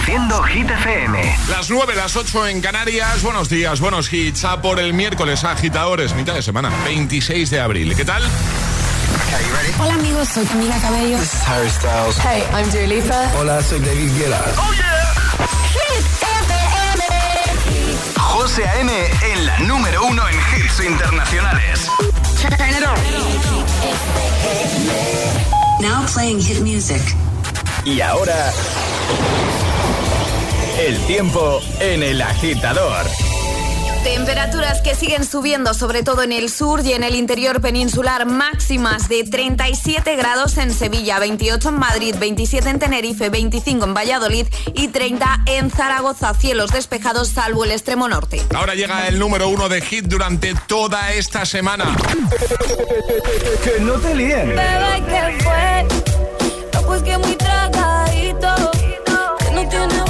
Reproduciendo Hit FM. Las 9, las 8 en Canarias. Buenos días, buenos hits. A por el miércoles, agitadores, mitad de semana, 26 de abril. ¿Qué tal? Hola amigos, soy Camila Cabello. This is Harry Styles. Hey, I'm Dua Lipa. Hola, soy David Guetta. Oh yeah. Hit FM. José A.M. en la número uno en hits internacionales. Now playing hit music. Y ahora el tiempo en el agitador. Temperaturas que siguen subiendo, sobre todo en el sur y en el interior peninsular, máximas de 37 grados en Sevilla, 28 en Madrid, 27 en Tenerife, 25 en Valladolid y 30 en Zaragoza. Cielos despejados salvo el extremo norte. Ahora llega el número uno de hit durante toda esta semana. que no te líen. Bebé, ¿qué fue? No, pues que muy tragadito. Que no tiene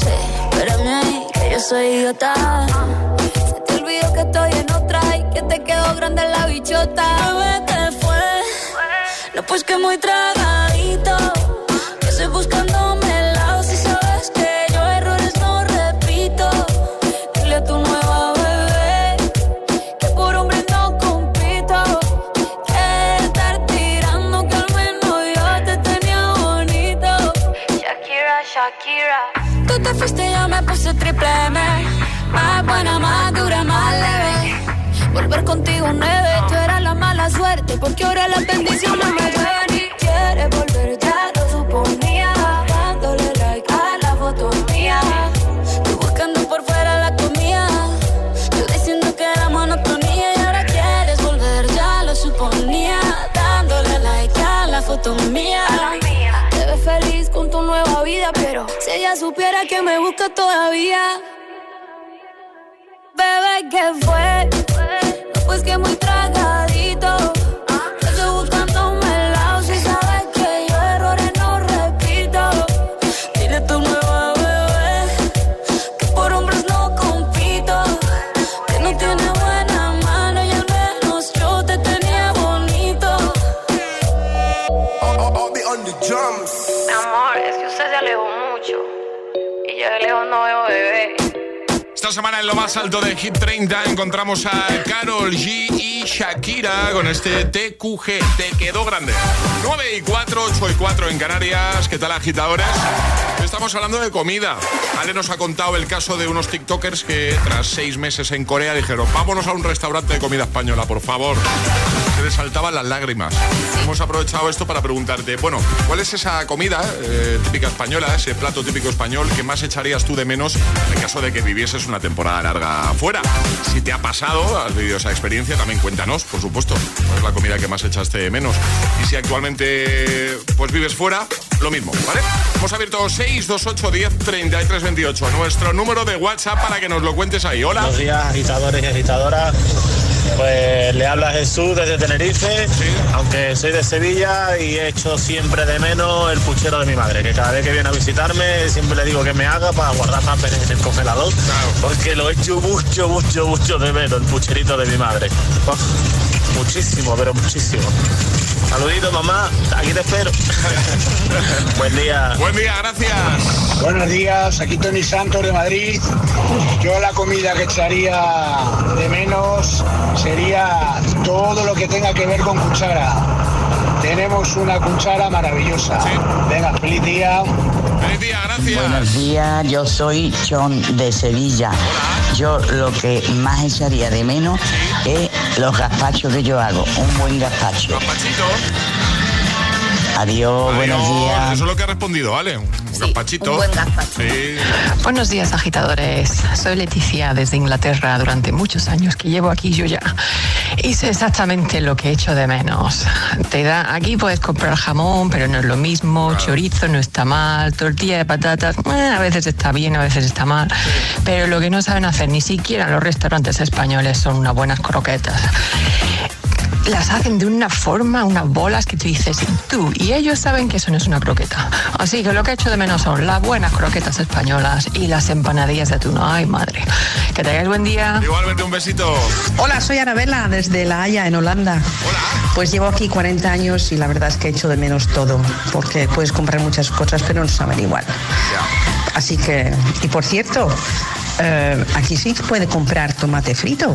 sé. Espérame ahí, que yo soy idiota. Se te olvidó que estoy en otra y que te quedó grande la bichota. Te fue. No, pues que muy tragadito. Que estoy buscándome triple M. Más buena, más dura, más leve. Volver contigo nueve, tú eras la mala suerte. Porque ahora las bendiciones me ven supiera que me busca todavía. Bebé, ¿qué fue? No, pues que muy tragadito. Yo estoy buscándome el lado si sabes que yo errores no repito. Dile a tu nueva bebé que por hombres no compito. Que no tiene buena mano y al menos yo te tenía bonito. Mi amor, es que usted se alejó mucho. Y yo de lejos no veo bebé. Esta semana en lo más alto de Hit 30 encontramos a Carol G y Shakira con este TQG. Te quedó grande. 9 y 4, 8 y 4 en Canarias. ¿Qué tal, agitadores? Estamos hablando de comida. Ale nos ha contado el caso de unos TikTokers que tras seis meses en Corea dijeron, vámonos a un restaurante de comida española, por favor. Se les saltaban las lágrimas. Hemos aprovechado esto para preguntarte, bueno, ¿cuál es esa comida eh, típica española, ese plato típico español que más echarías tú de menos en caso de que vivieses una temporada larga fuera? Si te ha pasado, has vivido esa experiencia, también cuéntanos, por supuesto, cuál es la comida que más echaste de menos. Y si actualmente pues vives fuera, lo mismo, ¿vale? Hemos abierto 628 10 33 28, nuestro número de WhatsApp para que nos lo cuentes ahí. Hola. Buenos días, agitadores y agitadoras. Pues le habla Jesús desde Tenerife, aunque soy de Sevilla y he hecho siempre de menos el puchero de mi madre, que cada vez que viene a visitarme siempre le digo que me haga para guardar más en el congelador, porque lo he hecho mucho, mucho, mucho de menos, el pucherito de mi madre. Muchísimo, pero muchísimo. Saludito, mamá. Aquí te espero. Buen día. Buen día, gracias. Buenos días. Aquí Tony Santos de Madrid. Yo la comida que echaría de menos sería todo lo que tenga que ver con cuchara. Tenemos una cuchara maravillosa. Venga, feliz día. Feliz día, gracias. Buenos días, yo soy John de Sevilla. Yo lo que más echaría de menos es los gazpachos que yo hago. Un buen gazpacho. Adiós, buenos días. Eso es lo que ha respondido, ¿vale? Un gazpachito. Un buen gazpacho. Sí. Buenos días, agitadores. Soy Leticia desde Inglaterra durante muchos años que llevo aquí yo ya. Y sé exactamente lo que he hecho de menos. Te da, aquí puedes comprar jamón, pero no es lo mismo. Chorizo no está mal. Tortilla de patatas, eh, a veces está bien, a veces está mal. Pero lo que no saben hacer ni siquiera los restaurantes españoles son unas buenas croquetas las hacen de una forma, unas bolas que tú dices, y tú, y ellos saben que eso no es una croqueta. Así que lo que he hecho de menos son las buenas croquetas españolas y las empanadillas de atún. Ay, madre. Que tengáis buen día. Igualmente un besito. Hola, soy Anabela desde La Haya, en Holanda. Hola. Pues llevo aquí 40 años y la verdad es que he hecho de menos todo, porque puedes comprar muchas cosas, pero no saben igual. Así que, y por cierto, eh, aquí sí se puede comprar tomate frito.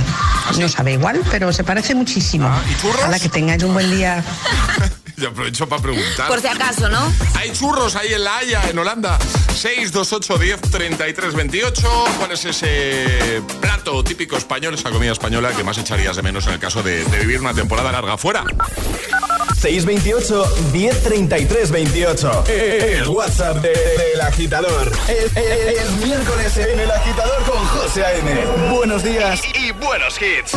No sabe igual, pero se parece muchísimo. Ah, ¿y churros? A la que tengáis un buen día. Yo aprovecho para preguntar. Por si acaso, ¿no? Hay churros ahí en La Haya, en Holanda. 628 10 33 28. ¿Cuál es ese plato típico español, esa comida española que más echarías de menos en el caso de, de vivir una temporada larga fuera? 628 1033 28. El WhatsApp del agitador. Es, es miércoles en el agitador con José A.M. Buenos días y, y buenos hits.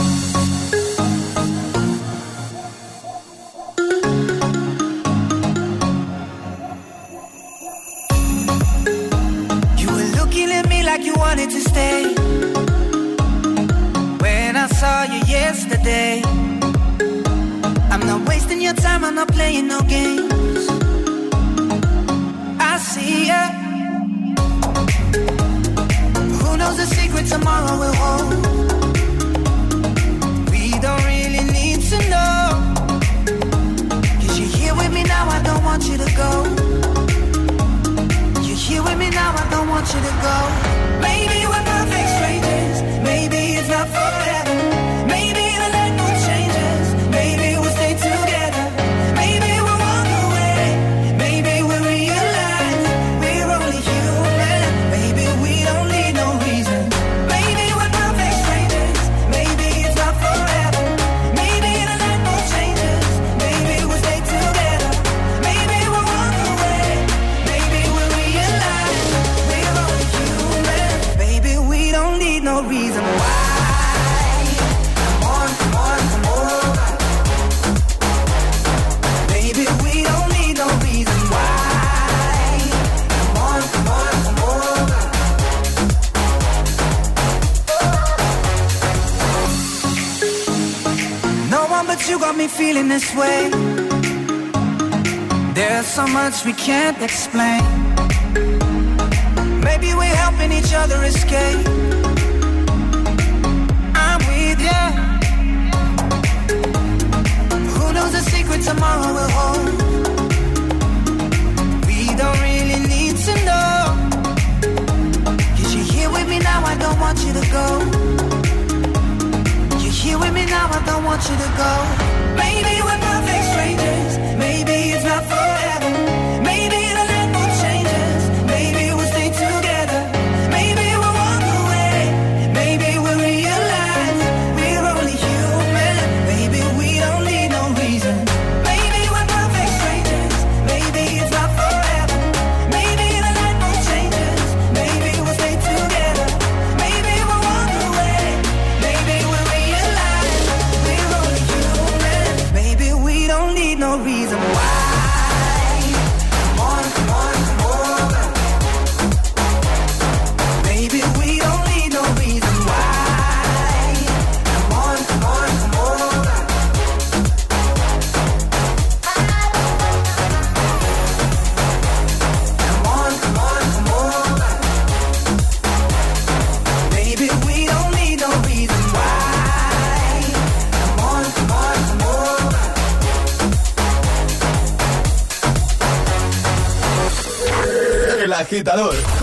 You were looking at me like you wanted to stay. When I saw you yesterday, not wasting your time, I'm not playing no games. I see ya. Who knows the secret tomorrow will hold? We don't really need to know. Cause you're here with me now, I don't want you to go. You're here with me now, I don't want you to go. Maybe we can't explain. Agitador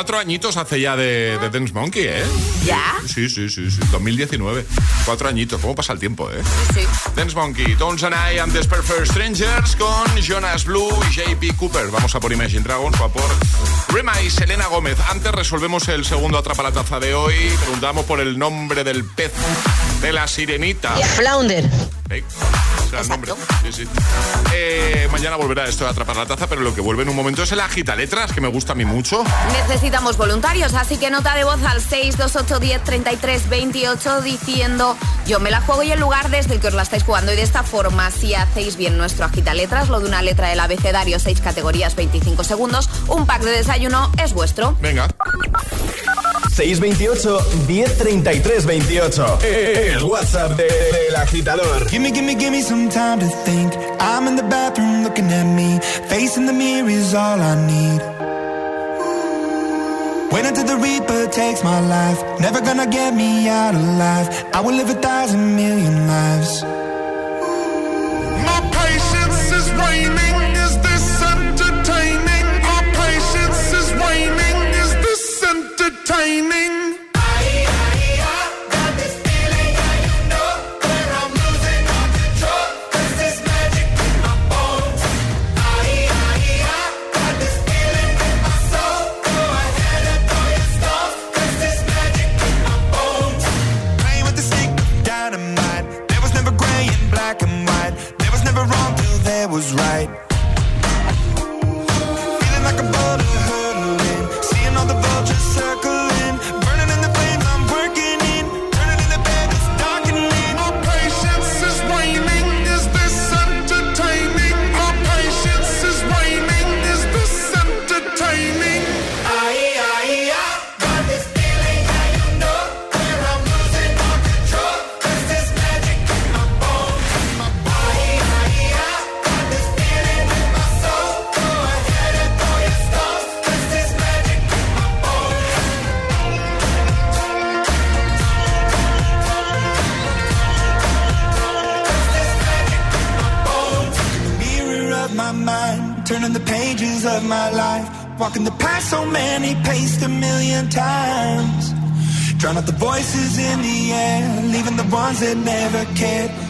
Cuatro añitos hace ya de, de Dance Monkey, ¿eh? ¿Ya? Sí, sí, sí, sí. 2019. Cuatro añitos. ¿Cómo pasa el tiempo, eh? Sí. Dance Monkey, Tones and I and the Perfect Strangers con Jonas Blue y JP Cooper. Vamos a por Imagine Dragons, va por Rema y Selena Gómez. Antes resolvemos el segundo atrapa la taza de hoy. Preguntamos por el nombre del pez de la sirenita. Flounder. Ey, ese era el nombre. Sí, sí. Eh, mañana volverá esto de atrapar la taza, pero lo que vuelve en un momento es el agita letras, que me gusta a mí mucho. Necesitamos voluntarios, así que nota de voz al 628103328 diciendo yo me la juego y el lugar desde el que os la estáis jugando y de esta forma si hacéis bien nuestro agita letras, lo de una letra del abecedario, 6 categorías, 25 segundos, un pack de desayuno es vuestro. Venga. 628 1033 28. El WhatsApp de- del agitador. Gimme, gimme, gimme some time to think. I'm in the bathroom looking at me. Facing the mirror is all I need. Wait until the Reaper takes my life. Never gonna get me out alive. I will live a thousand million lives. ones that never cared.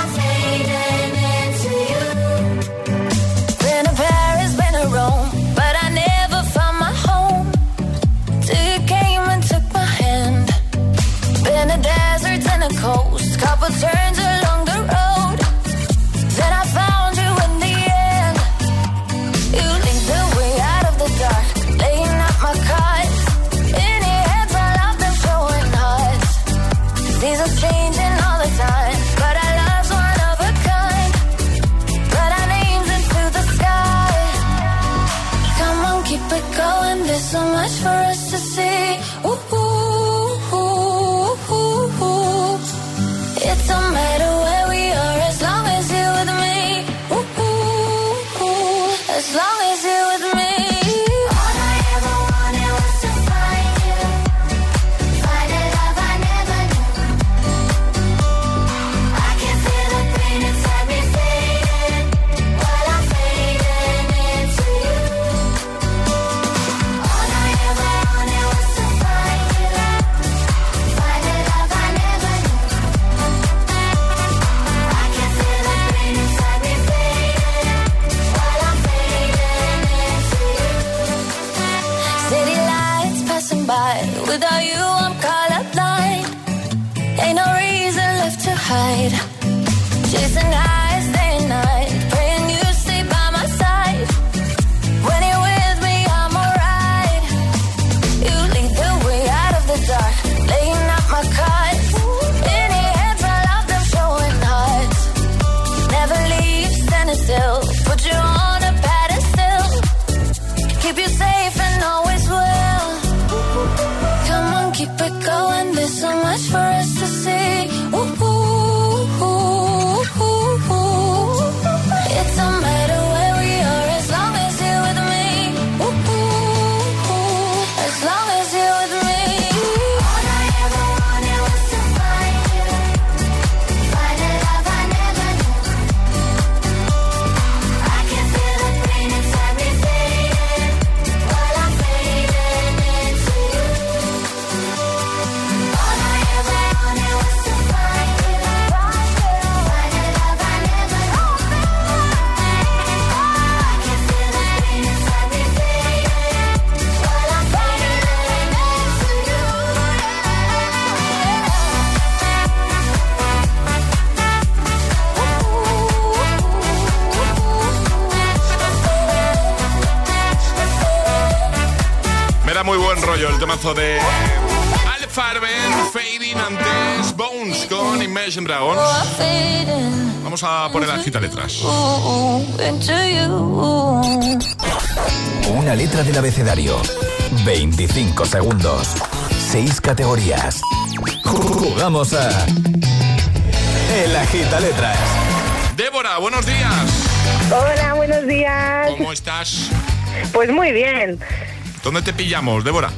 Vamos a poner la cita letras. Una letra del abecedario. 25 segundos. 6 categorías. Jugamos a. El agita letras. Débora, buenos días. Hola, buenos días. ¿Cómo estás? Pues muy bien. ¿Dónde te pillamos, Débora?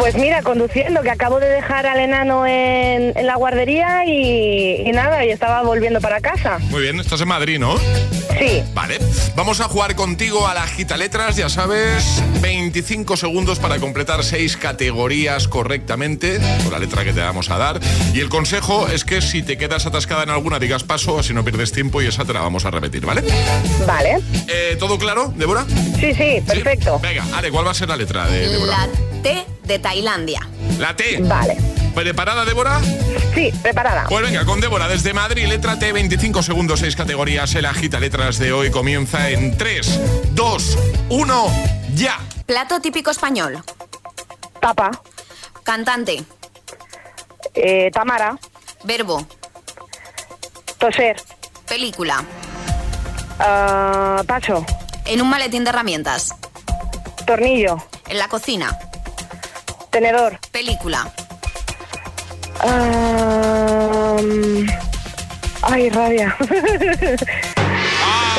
Pues mira, conduciendo, que acabo de dejar al enano en, en la guardería y, y nada, y estaba volviendo para casa. Muy bien, estás en Madrid, ¿no? Sí. Vale, vamos a jugar contigo a la gita letras, ya sabes, 25 segundos para completar 6 categorías correctamente, con la letra que te vamos a dar. Y el consejo es que si te quedas atascada en alguna, digas paso, así no pierdes tiempo y esa te la vamos a repetir, ¿vale? Vale. Eh, ¿Todo claro, Débora? Sí, sí, perfecto. Venga, Ale, ¿cuál va a ser la letra de Débora? La T de Tailandia. La T. Vale. ¿Preparada, Débora? Sí, preparada. Pues venga, con Débora desde Madrid, letra T, 25 segundos, 6 categorías. El agita letras de hoy comienza en 3, 2, 1, ya. Plato típico español. Tapa. Cantante. Eh, Tamara. Verbo. Toser. Película. Paso. En un maletín de herramientas. Tornillo. En la cocina. Tenedor. Película. Ah, ay, rabia.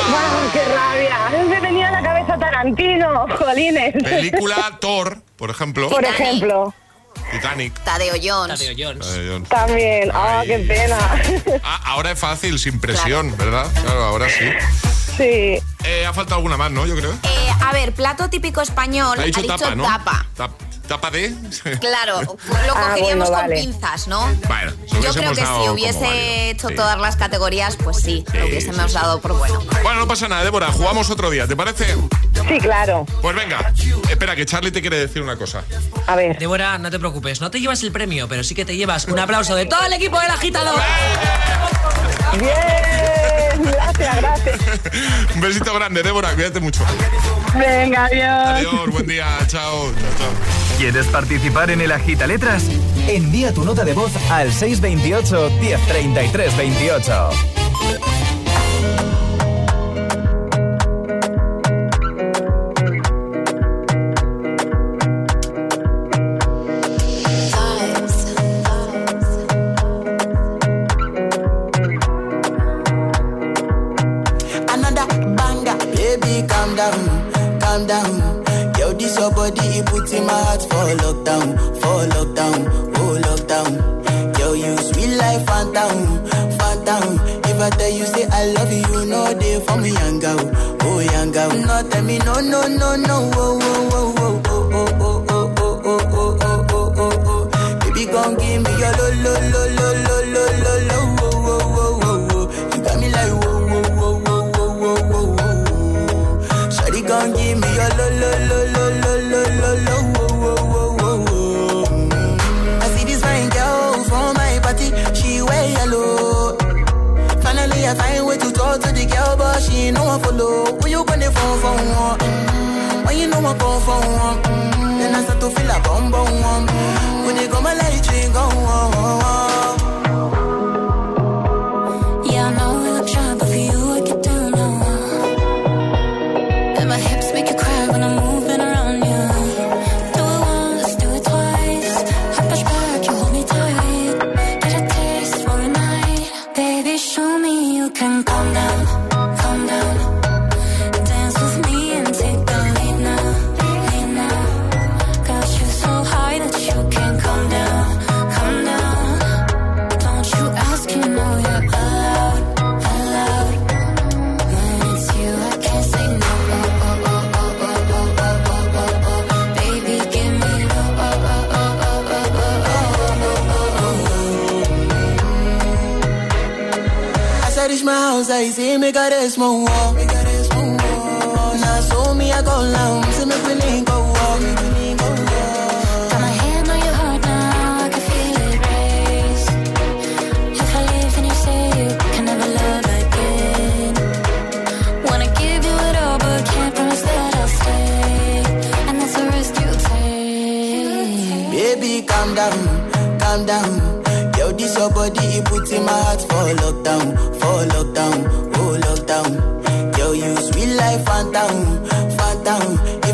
Wow, qué rabia. Me venía a la cabeza Tarantino, jolines. Película Thor, por ejemplo. Por ejemplo. Titanic. Tadeo Jones. Tadeo Jones. También. Ah, qué pena. Ah, ahora es fácil, sin presión, ¿verdad? Claro, ahora sí. Sí. Eh, ha faltado alguna más, ¿no? Yo creo. Eh, a ver, plato típico español. Ha dicho, tapa, ¿no? tapa. Tap- ¿Tapa de? Claro, lo Ah, cogeríamos bueno, con vale. pinzas, ¿no? Bueno, Yo creo que si hubiese hecho Sí. todas las categorías, pues sí, lo hubiésemos dado por bueno. Bueno, no pasa nada, Débora, jugamos otro día, ¿te parece? Sí, claro. Pues venga, espera, que Charlie te quiere decir una cosa. A ver. Débora, no te preocupes, no te llevas el premio, pero sí que te llevas un aplauso de todo el equipo del agitador. Bien, gracias, gracias. Un besito grande, Débora, cuídate mucho. Venga, adiós. Adiós, buen día, chao, chao, chao. ¿Quieres participar en el agita letras? Envía tu nota de voz al 628 1033 28. Another banger, baby, calm down, calm down. Yo, this your body, it puts in my heart for lockdown, for lockdown, oh lockdown. Yo, you sweet life, phantom, phantom. If I tell you say I love you, you know they for me, young girl, oh young girl. No, tell me no, no, no, no, oh, oh, oh, oh, oh, oh, oh, oh, oh, oh, oh, oh, oh, oh, oh. Baby, gon' give me your lo, lo, lo, lo, lo, she no one follow. When you gonna phone for? Mm. When you know I come for? Mm. Then I start to feel a bum bum. When they go my light, ring go y si me quieres me quieres mover, una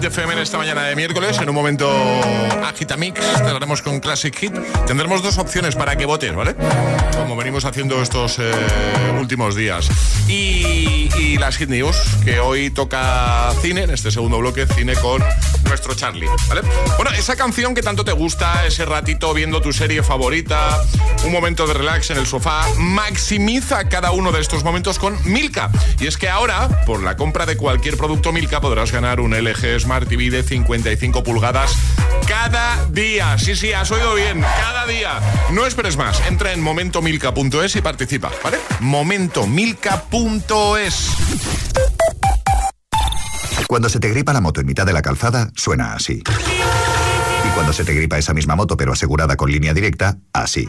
Hit FM en esta mañana de miércoles. En un momento Agitamix, cerraremos con Classic Hit. Tendremos dos opciones para que votes, ¿vale? Como venimos haciendo estos eh, últimos días. Y, y las Hit News, que hoy toca cine, en este segundo bloque, cine con nuestro Charlie, ¿vale? Bueno, esa canción que tanto te gusta, ese ratito viendo tu serie favorita, un momento de relax en el sofá, maximiza cada uno de estos momentos con Milka. Y es que ahora, por la compra de cualquier producto Milka, podrás ganar un LG Smart TV de 55 pulgadas cada día. Sí, sí, has oído bien, cada día. No esperes más, entra en momentomilka.es y participa, ¿vale? Momentomilka.es. Cuando se te gripa la moto en mitad de la calzada, suena así. Y cuando se te gripa esa misma moto pero asegurada con línea directa, así.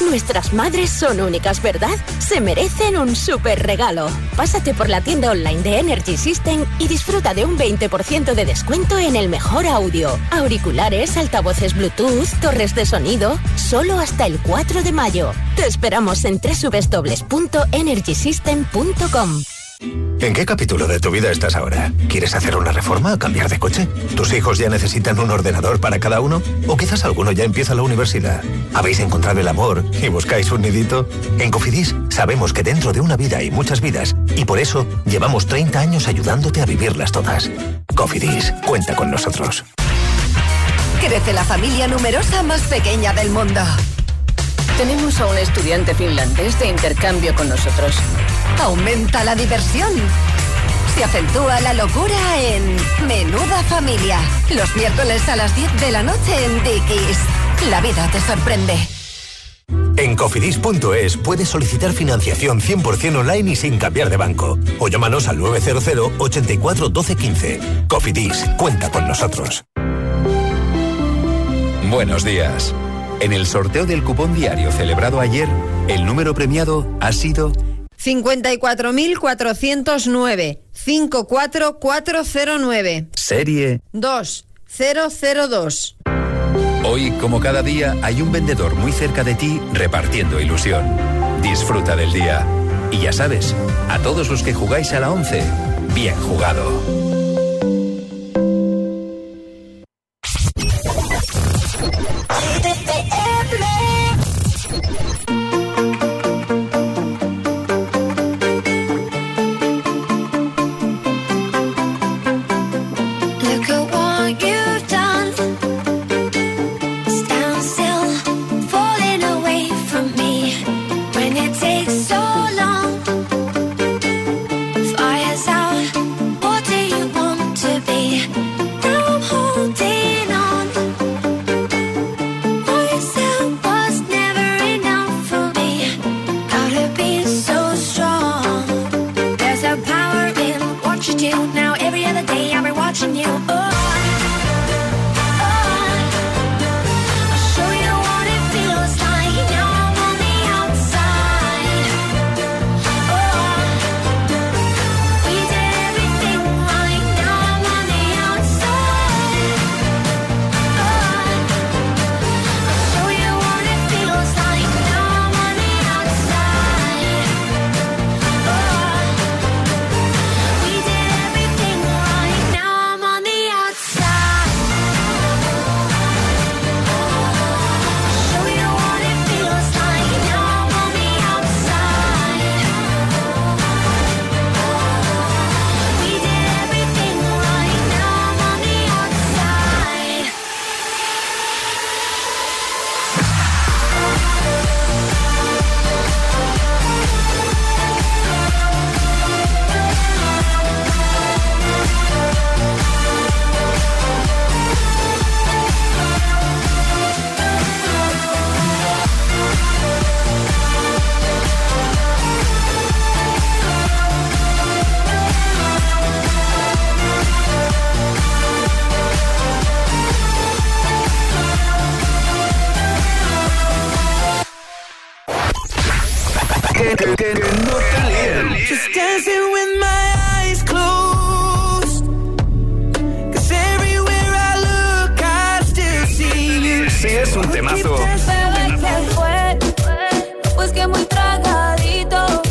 Nuestras madres son únicas, ¿verdad? Se merecen un super regalo. Pásate por la tienda online de Energy System y disfruta de un 20% de descuento en el mejor audio. Auriculares, altavoces Bluetooth, torres de sonido, solo hasta el 4 de mayo. Te esperamos en www.energysystem.com. ¿En qué capítulo de tu vida estás ahora? ¿Quieres hacer una reforma o cambiar de coche? ¿Tus hijos ya necesitan un ordenador para cada uno? ¿O quizás alguno ya empieza la universidad? ¿Habéis encontrado el amor y buscáis un nidito? En Cofidis sabemos que dentro de una vida hay muchas vidas y por eso llevamos 30 años ayudándote a vivirlas todas. Cofidis, cuenta con nosotros. Crece la familia numerosa más pequeña del mundo. Tenemos a un estudiante finlandés de intercambio con nosotros. Aumenta la diversión. Se acentúa la locura en Menuda Familia. Los miércoles a las 10 de la noche en Dickies. La vida te sorprende. En cofidis.es puedes solicitar financiación 100% online y sin cambiar de banco. O llámanos al 900 84 12 15. Cofidis, cuenta con nosotros. Buenos días. En el sorteo del cupón diario celebrado ayer, el número premiado ha sido 54.409 54409 serie 2002. Hoy, como cada día, hay un vendedor muy cerca de ti repartiendo ilusión. Disfruta del día. Y ya sabes, a todos los que jugáis a la 11, bien jugado. Sí, es un temazo. Pues que muy tragadito.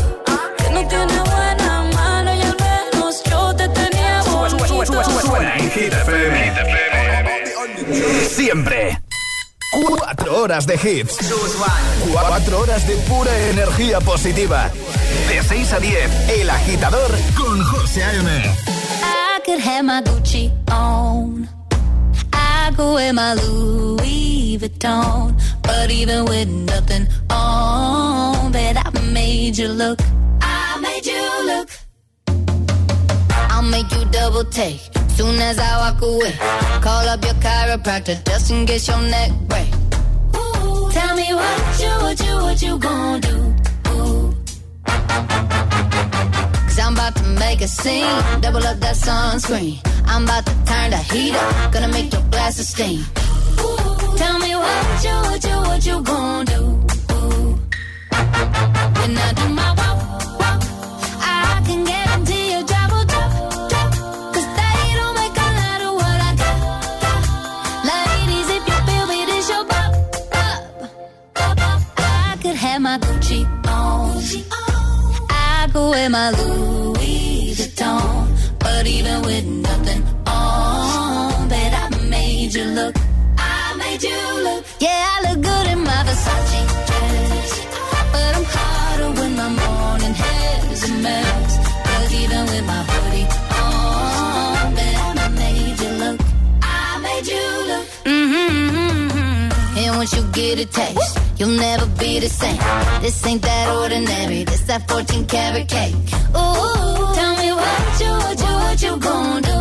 Que no tiene buena mano y al menos yo te tenía bonito. Suena en Hit FM. Siempre. Cuatro horas de hits. Cuatro horas de pura energía positiva. De 6 a 10, El Agitador con José A.M. I could have my Gucci on. I go wear my Louis Vuitton. But even with nothing on, bet I made you look. I made you look. I'll make you double take. Soon as I walk away, call up your chiropractor just in case your neck break. Ooh, tell me what you, what you, what you gonna do? Cause I'm about to make a scene. Double up that sunscreen. I'm about to turn the heat up. Gonna make your glasses steam. Tell me what you, what you, what you gonna do? When I do my walk, walk, I can guarantee you trouble, trouble. Cause they don't make a lot of what I got, got. Ladies, if you feel me, this your pop, pop, pop. I could have my Gucci on. I go wear my Louis Vuitton. But even with nothing on, bet I made you look. Yeah, I look good in my Versace dress. But I'm hotter when my morning hair's a even with my hoodie on, I made you look. I made you look. Mm-hmm. And once you get a taste, you'll never be the same. This ain't that ordinary. This that 14 karat cake. Ooh, tell me what you, what you, what you gonna do?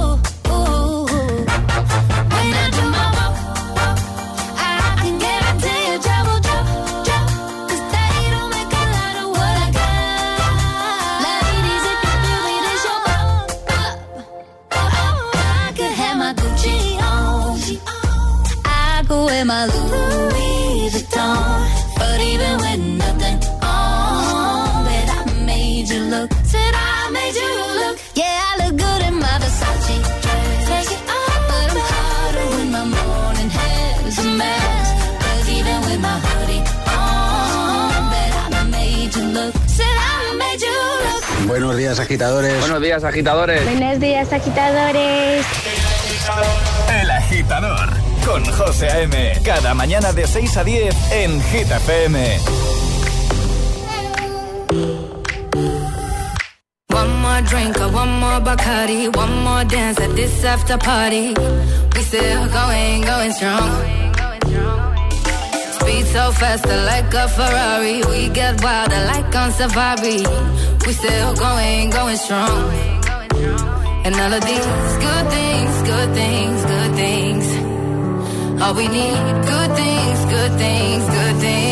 Días, agitadores. Buenos días, agitadores. El Agitador con José A.M. Cada mañana de 6 a 10 en FM. One more drink or one more Bacardi, one more dance at this after party. We still going, going strong. Speed so faster like a Ferrari. We get wilder like on safari. We still going, going strong. And all of these good things, good things, good things. All we need, good things, good things, good things.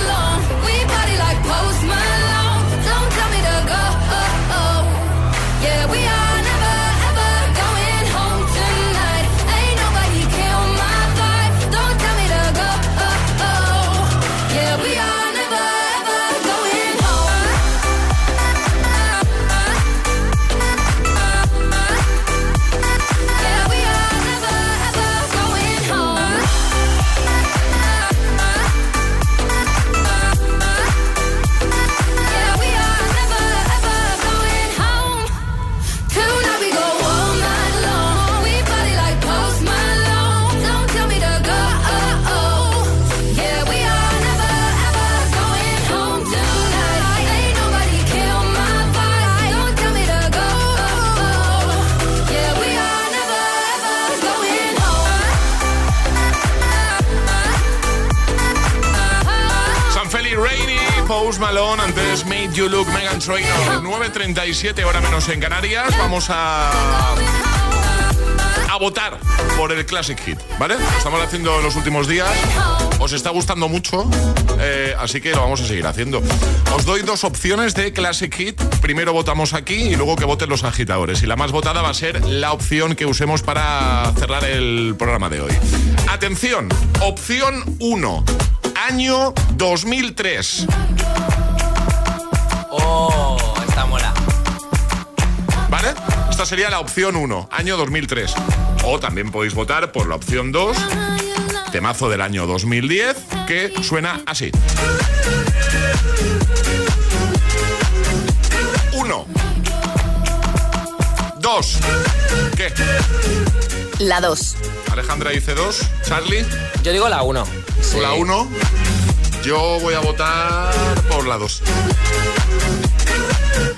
Malone, antes Made You Look, Megan Trainor. 9.37, hora menos en Canarias. Vamos a a votar por el Classic Hit, ¿vale? Estamos haciendo en los últimos días. Os está gustando mucho, eh, así que lo vamos a seguir haciendo. Os doy dos opciones de Classic Hit. Primero votamos aquí y luego que voten los agitadores. Y la más votada va a ser la opción que usemos para cerrar el programa de hoy. Atención, opción 1, año 2003. Oh, está mola. ¿Vale? Esta sería la opción 1, año 2003. O también podéis votar por la opción 2, temazo del año 2010, que suena así. 1. 2. ¿Qué? La 2. Alejandra dice 2. Charlie. Yo digo la 1. La 1. Yo voy a votar por la 2.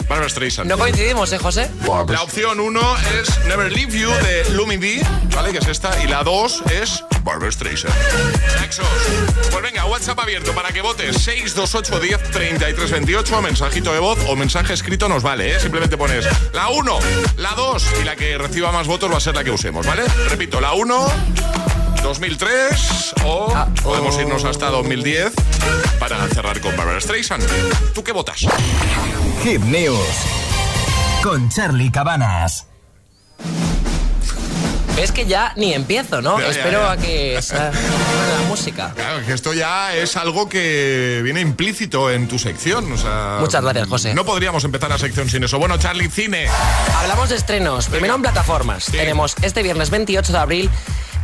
Barbara Streisand. No coincidimos, ¿eh, José? La opción 1 es Never Leave You de Lumi B, ¿vale? Que es esta. Y la 2 es Barbara Streisand. Nexos. Pues venga, WhatsApp abierto para que votes 628 10 33 28. Mensajito de voz o mensaje escrito nos vale, ¿eh? Simplemente pones la 1, la 2 y la que reciba más votos va a ser la que usemos, ¿vale? Repito, la 1. 2003 o podemos irnos hasta 2010 para cerrar con Barbara Streisand. ¿Tú qué votas? Hit News con Charlie Cabanas. Es que ya ni empiezo, ¿no? Ya, Espero ya. a que salga la música. Claro, que esto ya es algo que viene implícito en tu sección. O sea, Muchas gracias, José. No podríamos empezar la sección sin eso. Bueno, Charlie, cine. Hablamos de estrenos. Primero en plataformas. Tenemos este viernes 28 de abril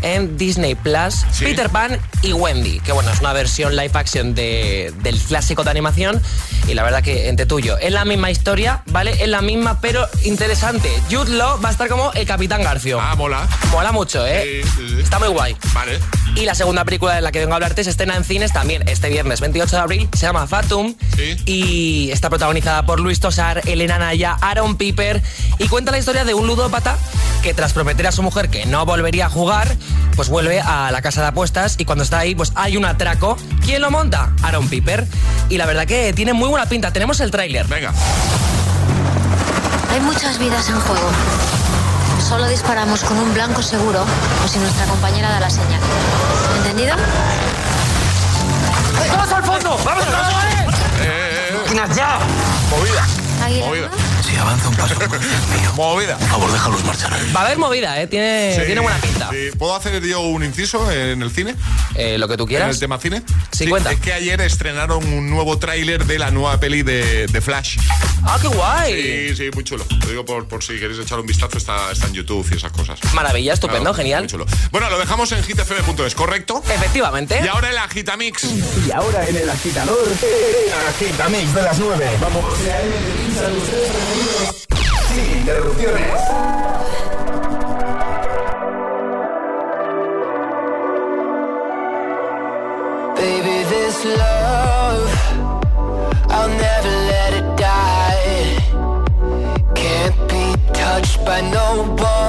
en Disney Plus Peter Pan y Wendy, que bueno, es una versión live action de- del clásico de animación y la verdad que entre tuyo, es la misma historia, ¿vale? Es la misma, pero interesante. Jude Law va a estar como el Capitán Garfio. Ah, mola. Mola mucho, ¿eh? Está muy guay. Vale. Y la segunda película de la que vengo a hablarte se estrena en cines también este viernes 28 de abril. Se llama Fatum. Y está protagonizada por Luis Tosar, Elena Naya, Aaron Piper. Y cuenta la historia de un ludópata que tras prometer a su mujer que no volvería a jugar, pues vuelve a la casa de apuestas y cuando está ahí, pues hay un atraco. ¿Quién lo monta? Aaron Piper. Y la verdad que tiene muy buena pinta. Tenemos el tráiler. Venga. Hay muchas vidas en juego. Solo disparamos con un blanco seguro o si nuestra compañera da la señal. ¿Entendido? ¡Todos al fondo! ¡Vamos, vamos! ¡Máquinas ya! Movida. Movida. Avanza un paso más. Movida. Por favor, déjalos marchar. Va a haber movida, ¿eh? Tiene, Sí, tiene buena pinta. sí. ¿Puedo hacer yo un inciso en el cine? Eh, lo que tú ¿En quieras. el tema cine? Sí, cuenta. Es que ayer estrenaron un nuevo tráiler de la nueva peli de, de Flash. ¡Ah, qué guay! Sí, sí, muy chulo. Lo digo por, por si queréis echar un vistazo, está, está en YouTube y esas cosas. Maravilla, estupendo, Claro, genial. Muy chulo. Bueno, lo dejamos en hitfm.es, ¿correcto? Efectivamente. Y ahora el Agitamix. Y ahora en el agitador, el agitamix de las 9. Vamos. Sin interrupciones. Baby, this love, I'll never let it die. Can't be touched by no one.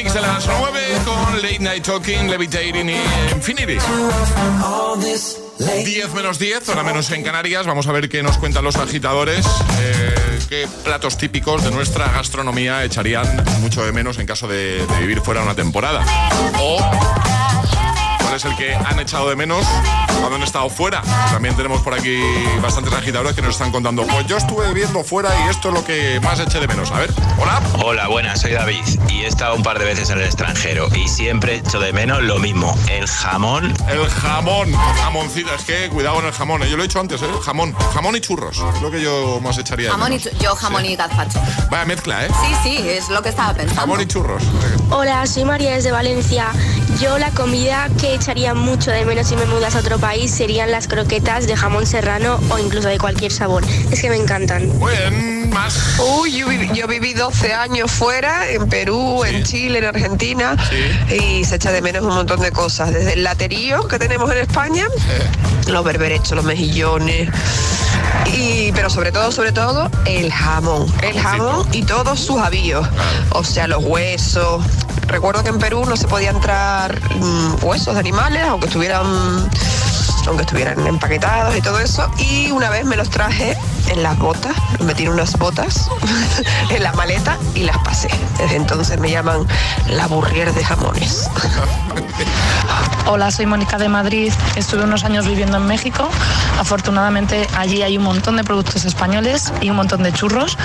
Agitamix de las 9 con Late Night Talking, Levitating y Infinity. 10 menos 10, hora menos en Canarias. Vamos a ver qué nos cuentan los agitadores. eh, qué platos típicos de nuestra gastronomía echarían mucho de menos en caso de, vivir fuera una temporada. Es el que han echado de menos cuando han estado fuera. También tenemos por aquí bastantes agitadores que nos están contando. Pues yo estuve viviendo fuera y esto es lo que más eché de menos. A ver, hola. Hola, buenas, soy David y he estado un par de veces en el extranjero y siempre echo de menos lo mismo, el jamón. El jamón, jamoncito, es que cuidado con el jamón, ¿eh? yo lo he hecho antes, ¿eh? jamón, jamón y churros, es lo que yo más echaría. de Jamón y menos. chu- yo jamón y gazpacho. Vaya mezcla, ¿eh? Sí, sí, es lo que estaba pensando. Jamón y churros. Hola, soy María desde Valencia. Yo la comida que echaría mucho de menos si me mudas a otro país serían las croquetas de jamón serrano o incluso de cualquier sabor. Es que me encantan. Más. Uy, yo viví, yo viví 12 años fuera, en Perú, en Chile, en Argentina, y se echa de menos un montón de cosas. Desde el laterío que tenemos en España, los berberechos, los mejillones, y, pero sobre todo, sobre todo, el jamón. El jamón y todos sus avíos. O sea, los huesos. Recuerdo que en Perú no se podía entrar mm, huesos de animales, aunque estuvieran aunque estuvieran empaquetados y todo eso. Y una vez me los traje en las botas, metí en unas botas en la maleta y las pasé. Desde entonces me llaman la burrier de jamones. Hola, soy Mónica de Madrid. Estuve unos años viviendo en México. Afortunadamente allí hay un montón de productos españoles y un montón de churros.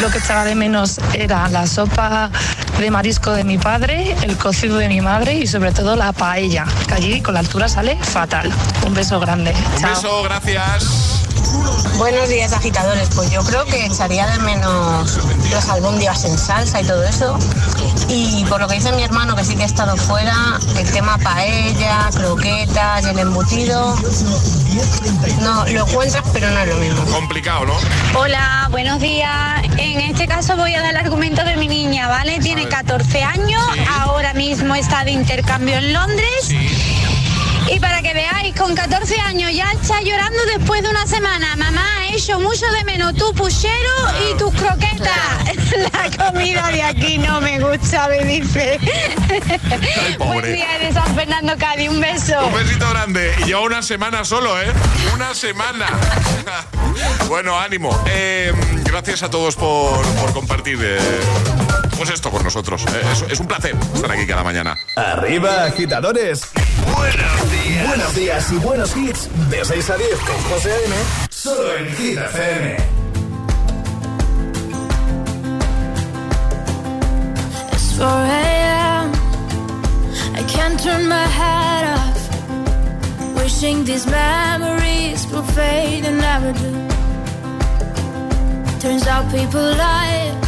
Lo que echaba de menos era la sopa de marisco de mi padre, el cocido de mi madre y sobre todo la paella, que allí con la altura sale fatal. Un beso grande. Un Chao. beso, gracias. Buenos días, agitadores. Pues yo creo que echaría de menos los albóndigas en salsa y todo eso. Y por lo que dice mi hermano, que sí que ha estado fuera, el tema paella, croquetas el embutido. No, lo encuentras, pero no es lo mismo. Complicado, ¿no? Hola, buenos días. En este caso voy a dar el argumento de mi niña, ¿vale? Tiene 14 años, ahora mismo está de intercambio en Londres. Y para que veáis, con 14 años ya está llorando después de una semana. Mamá, he hecho mucho de menos tu puchero y tus croquetas. La comida de aquí no me gusta, me dice. Buen pobre. día de San Fernando Cádiz, un beso. Un besito grande. Y lleva una semana solo, ¿eh? Una semana. bueno, ánimo. Eh, gracias a todos por, por compartir eh, pues esto con nosotros. Eh, es, es un placer estar aquí cada mañana. Arriba, agitadores. Buenos días. Buenos días y buenos hits. De 6 a 10 con José A.M. Solo en Hit FM. It's 4 a.m. I can't turn my head off. Wishing these memories will fade and never do. Turns out people lie.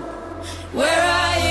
Where are you?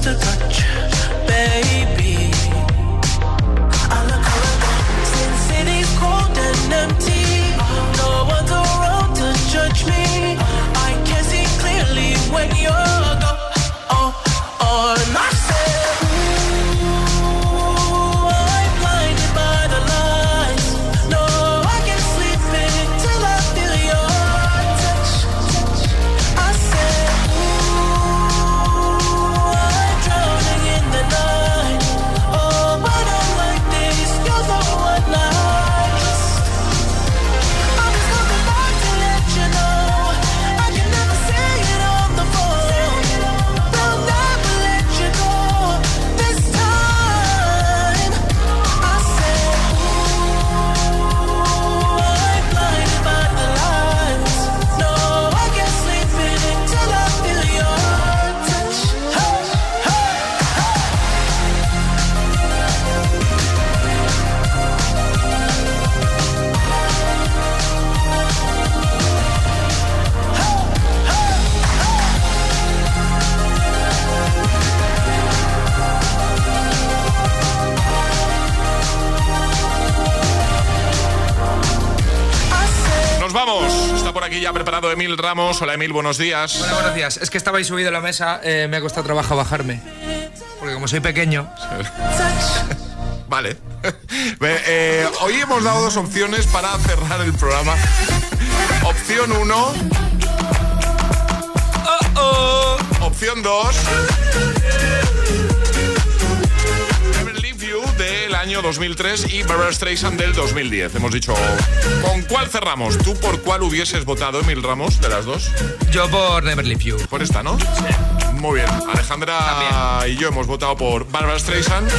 just a Ramos. Hola Emil, buenos días. Hola, buenos días. Es que estabais subido a la mesa, eh, me ha costado trabajo bajarme. Porque como soy pequeño. Vale. Eh, hoy hemos dado dos opciones para cerrar el programa. Opción 1. Opción 2. Año 2003 y Barbara Streisand del 2010. Hemos dicho, ¿con cuál cerramos? ¿Tú por cuál hubieses votado, Emil Ramos, de las dos? Yo por Never Leave You. Por esta, ¿no? Sí. Muy bien. Alejandra y yo hemos votado por Barbara Streisand.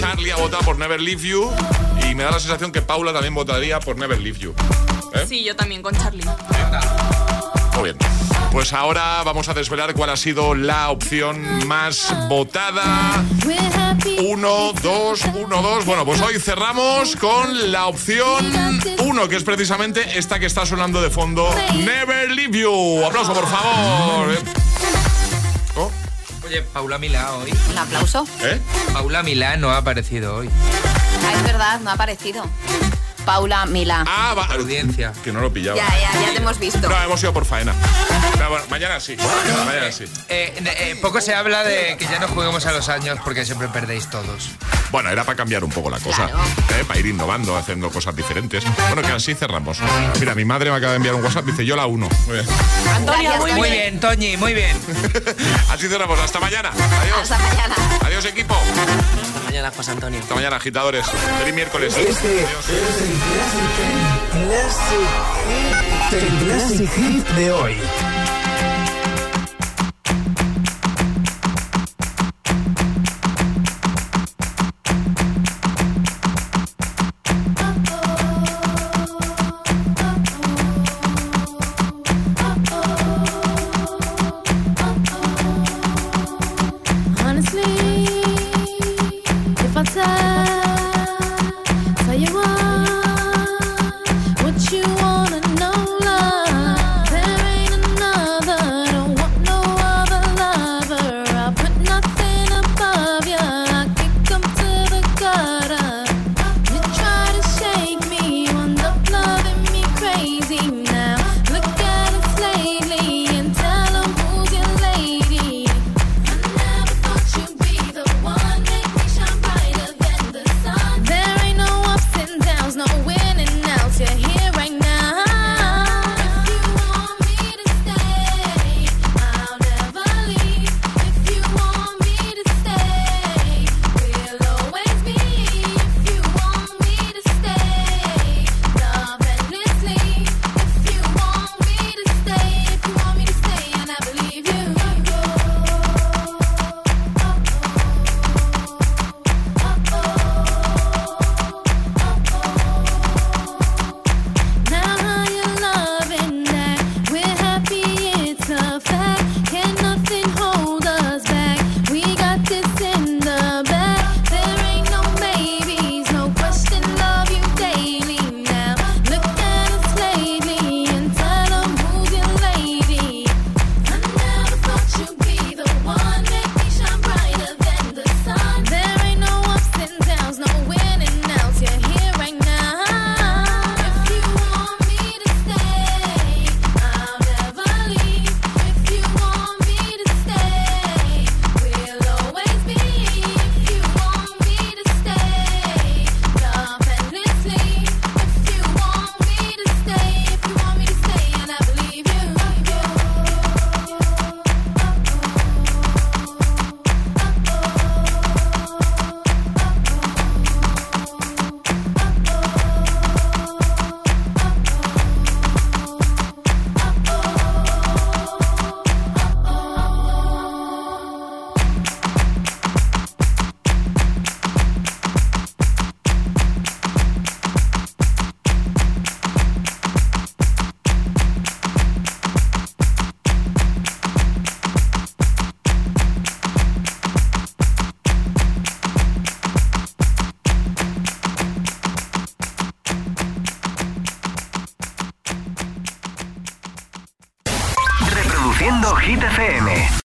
Charlie ha votado por Never Leave You. Y me da la sensación que Paula también votaría por Never Leave You. ¿Eh? Sí, yo también con Charlie. Muy bien. Pues ahora vamos a desvelar cuál ha sido la opción más votada. Uno, dos, uno, dos. Bueno, pues hoy cerramos con la opción uno, que es precisamente esta que está sonando de fondo. Never Leave You. Aplauso, por favor. Oh, Oye, Paula Milá hoy. Un aplauso. ¿Eh? Paula Milá no ha aparecido hoy. Ah, es verdad, no ha aparecido. Paula Milá. Ah, va. Audiencia. Que no lo pillaba. Ya, ya, ya te hemos visto. No, hemos ido por faena. Pero bueno, mañana sí. Mañana sí. Eh, eh, poco se habla de que ya no juguemos a los años porque siempre perdéis todos. Bueno, era para cambiar un poco la cosa. ¿eh? Para ir innovando, haciendo cosas diferentes. Bueno, que así cerramos. Mira, mi madre me acaba de enviar un WhatsApp. Dice, yo la uno. Muy bien. Antonia, muy, Muy bien, Toñi, muy bien. Así cerramos. Hasta mañana. Adiós. Hasta mañana. Adiós, equipo. Hasta mañana, José Antonio. Hasta mañana, agitadores. Feliz miércoles. Este es el Classic Hit de hoy.